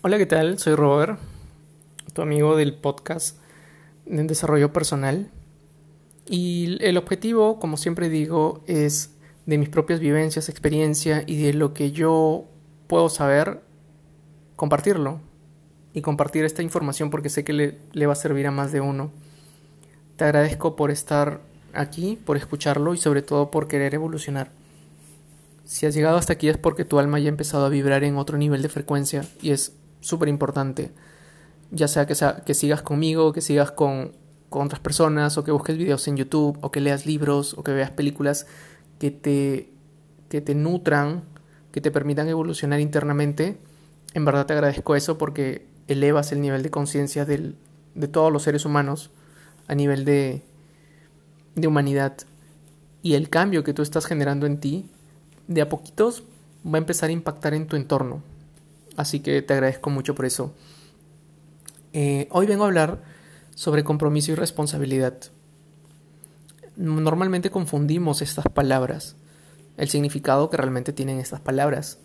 Hola, ¿qué tal? Soy Robert, tu amigo del podcast de desarrollo personal. Y el objetivo, como siempre digo, es de mis propias vivencias, experiencia y de lo que yo puedo saber, compartirlo. Y compartir esta información porque sé que le, le va a servir a más de uno. Te agradezco por estar aquí, por escucharlo y sobre todo por querer evolucionar. Si has llegado hasta aquí es porque tu alma ya ha empezado a vibrar en otro nivel de frecuencia y es súper importante. Ya sea que, sea que sigas conmigo, que sigas con, con otras personas, o que busques videos en YouTube, o que leas libros, o que veas películas que te, que te nutran, que te permitan evolucionar internamente. En verdad te agradezco eso porque elevas el nivel de conciencia de todos los seres humanos a nivel de, de humanidad. Y el cambio que tú estás generando en ti, de a poquitos, va a empezar a impactar en tu entorno. Así que te agradezco mucho por eso. Eh, hoy vengo a hablar sobre compromiso y responsabilidad. Normalmente confundimos estas palabras, el significado que realmente tienen estas palabras.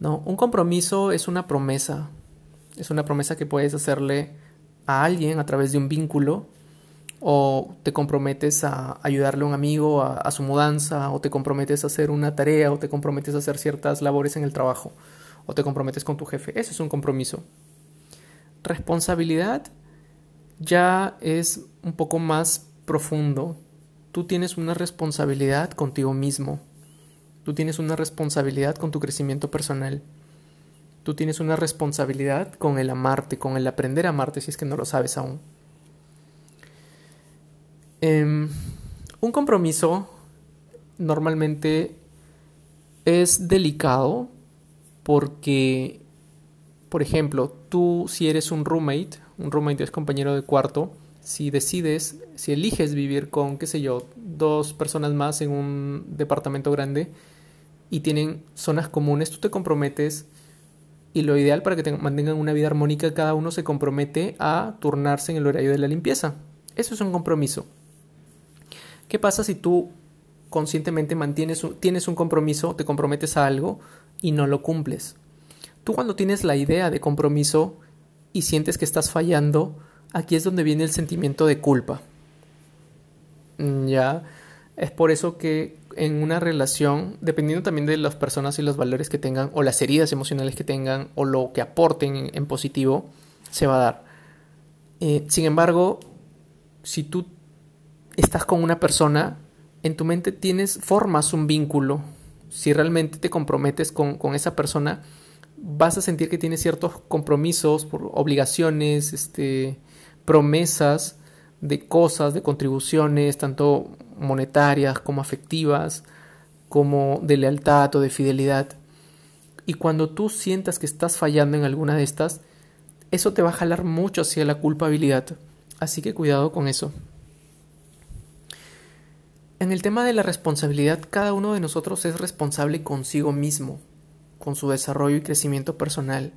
No, un compromiso es una promesa, es una promesa que puedes hacerle a alguien a través de un vínculo o te comprometes a ayudarle a un amigo a, a, su mudanza, o te comprometes a hacer una tarea, o te comprometes a hacer ciertas labores en el trabajo o te comprometes con tu jefe. Eso es un compromiso. Responsabilidad ya es un poco más profundo. Tú tienes una responsabilidad contigo mismo. Tú tienes una responsabilidad con tu crecimiento personal. Tú tienes una responsabilidad con el amarte, con el aprender a amarte si es que no lo sabes aún. Eh, un compromiso normalmente es delicado porque, por ejemplo, tú si eres un roommate, un roommate es compañero de cuarto, si decides, si eliges vivir con, qué sé yo, dos personas más en un departamento grande y tienen zonas comunes, tú te comprometes y lo ideal para que te mantengan una vida armónica, cada uno se compromete a turnarse en el horario de la limpieza. Eso es un compromiso. ¿Qué pasa si tú conscientemente mantienes tienes un compromiso, te comprometes a algo y no lo cumples. Tú cuando tienes la idea de compromiso y sientes que estás fallando, aquí es donde viene el sentimiento de culpa. Mm, ya, es por eso que en una relación, dependiendo también de las personas y los valores que tengan, o las heridas emocionales que tengan, o lo que aporten en, positivo, se va a dar. Eh, sin embargo, si tú estás con una persona, en tu mente tienes, formas un vínculo, si realmente te comprometes con, esa persona, vas a sentir que tienes ciertos compromisos, obligaciones, este, promesas de cosas, de contribuciones, tanto monetarias como afectivas, como de lealtad o de fidelidad. Y cuando tú sientas que estás fallando en alguna de estas, eso te va a jalar mucho hacia la culpabilidad. Así que cuidado con eso. En el tema de la responsabilidad, cada uno de nosotros es responsable consigo mismo, con su desarrollo y crecimiento personal.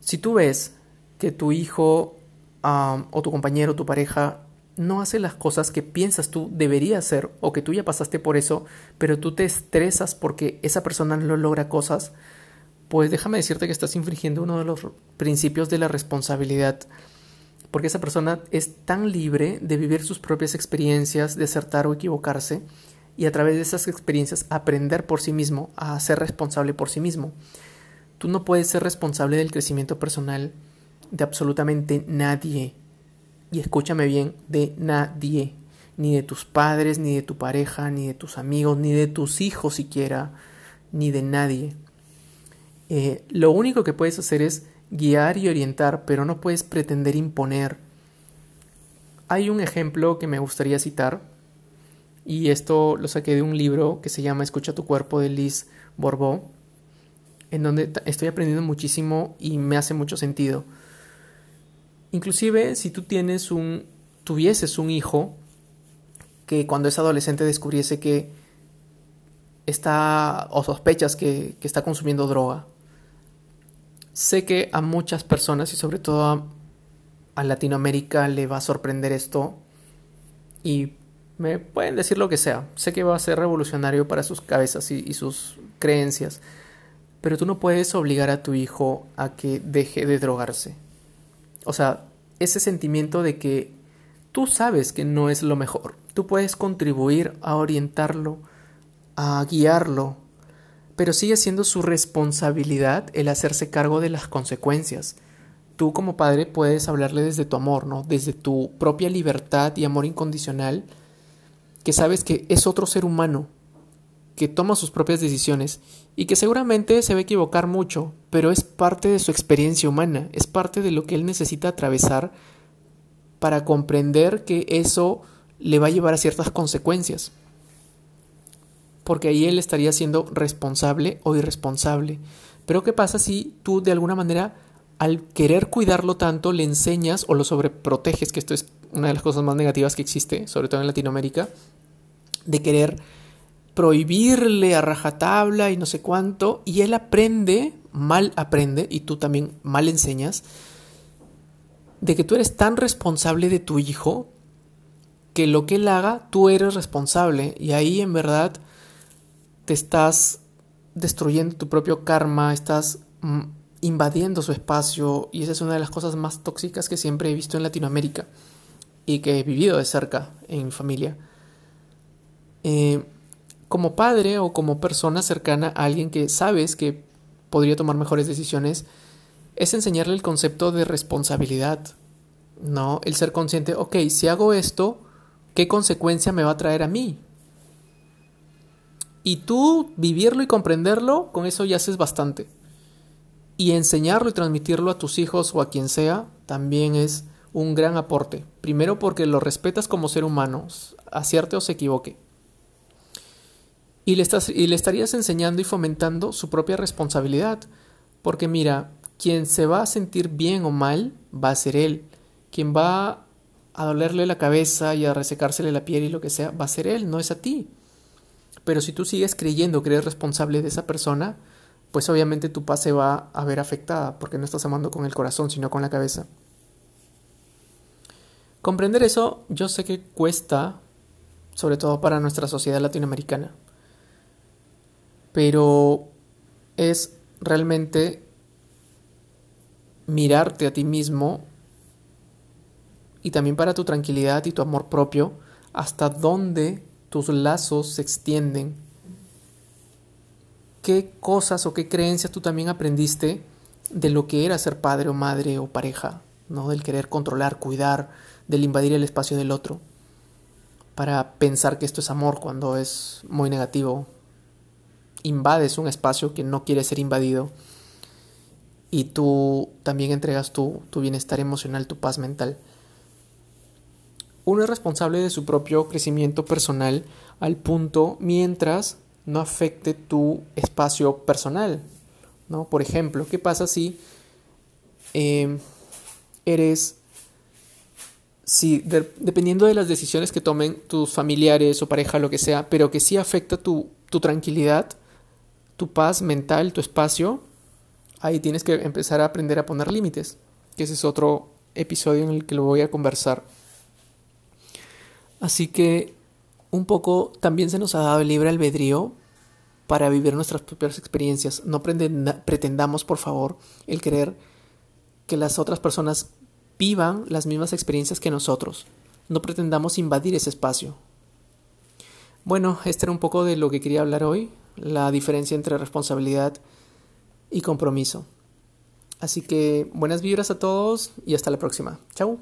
Si tú ves que tu hijo o tu compañero, tu pareja, no hace las cosas que piensas tú debería hacer o que tú ya pasaste por eso, pero tú te estresas porque esa persona no logra cosas, pues déjame decirte que estás infringiendo uno de los principios de la responsabilidad porque esa persona es tan libre de vivir sus propias experiencias, de acertar o equivocarse, y a través de esas experiencias aprender por sí mismo a ser responsable por sí mismo. Tú no puedes ser responsable del crecimiento personal de absolutamente nadie. Y escúchame bien, de nadie. Ni de tus padres, ni de tu pareja, ni de tus amigos, ni de tus hijos siquiera, ni de nadie. Eh, lo único que puedes hacer es guiar y orientar, pero no puedes pretender imponer. Hay un ejemplo que me gustaría citar, y esto lo saqué de un libro que se llama Escucha tu cuerpo de Liz Borbó, en donde estoy aprendiendo muchísimo y me hace mucho sentido. Inclusive si tú tienes un tuvieses un hijo que cuando es adolescente descubriese que está o sospechas que, que está consumiendo droga Sé que a muchas personas y sobre todo a, Latinoamérica le va a sorprender esto y me pueden decir lo que sea. Sé que va a ser revolucionario para sus cabezas y, sus creencias. pero tú no puedes obligar a tu hijo a que deje de drogarse. O sea, ese sentimiento de que tú sabes que no es lo mejor, tú puedes contribuir a orientarlo, a guiarlo, pero sigue siendo su responsabilidad el hacerse cargo de las consecuencias. Tú como padre puedes hablarle desde tu amor, ¿no? Desde tu propia libertad y amor incondicional, que sabes que es otro ser humano, que toma sus propias decisiones y que seguramente se va a equivocar mucho, pero es parte de su experiencia humana, es parte de lo que él necesita atravesar para comprender que eso le va a llevar a ciertas consecuencias porque ahí él estaría siendo responsable o irresponsable. Pero ¿qué pasa si tú de alguna manera al querer cuidarlo tanto le enseñas o lo sobreproteges, que esto es una de las cosas más negativas que existe, sobre todo en Latinoamérica, de querer prohibirle a rajatabla y no sé cuánto, y él aprende, mal aprende, y tú también mal enseñas, de que tú eres tan responsable de tu hijo que lo que él haga, tú eres responsable, y ahí en verdad te estás destruyendo tu propio karma, estás mm, invadiendo su espacio y esa es una de las cosas más tóxicas que siempre he visto en Latinoamérica y que he vivido de cerca en mi familia. Eh, como padre o como persona cercana a alguien que sabes que podría tomar mejores decisiones, es enseñarle el concepto de responsabilidad. No, el ser consciente, ok, si hago esto, ¿qué consecuencia me va a traer a mí? Y tú vivirlo y comprenderlo, con eso ya haces bastante. Y enseñarlo y transmitirlo a tus hijos o a quien sea, también es un gran aporte. Primero porque lo respetas como ser humano, acierte o se equivoque. Y le, estás, y le estarías enseñando y fomentando su propia responsabilidad. Porque mira, quien se va a sentir bien o mal va a ser él. Quien va a dolerle la cabeza y a resecársele la piel y lo que sea, va a ser él, no es a ti. Pero si tú sigues creyendo que eres responsable de esa persona, pues obviamente tu paz se va a ver afectada porque no estás amando con el corazón, sino con la cabeza. Comprender eso yo sé que cuesta, sobre todo para nuestra sociedad latinoamericana, pero es realmente mirarte a ti mismo y también para tu tranquilidad y tu amor propio, hasta dónde tus lazos se extienden. ¿Qué cosas o qué creencias tú también aprendiste de lo que era ser padre o madre o pareja? ¿no? Del querer controlar, cuidar, del invadir el espacio del otro. Para pensar que esto es amor cuando es muy negativo. Invades un espacio que no quiere ser invadido. Y tú también entregas tu, tu bienestar emocional, tu paz mental. Uno es responsable de su propio crecimiento personal al punto mientras no afecte tu espacio personal. ¿no? Por ejemplo, ¿qué pasa si em, eres, si dependiendo de las decisiones que tomen tus familiares o pareja, lo que sea, pero que sí afecta tu, tu tranquilidad, tu paz mental, tu espacio, ahí tienes que empezar a aprender a poner límites, que ese es otro episodio en el que lo voy a conversar. Así que un poco también se nos ha dado el libre albedrío para vivir nuestras propias experiencias. No pretendamos, por favor, el querer que las otras personas vivan las mismas experiencias que nosotros. No pretendamos invadir ese espacio. Bueno, este era un poco de lo que quería hablar hoy, la diferencia entre responsabilidad y compromiso. Así que buenas vibras a todos y hasta la próxima. Chao.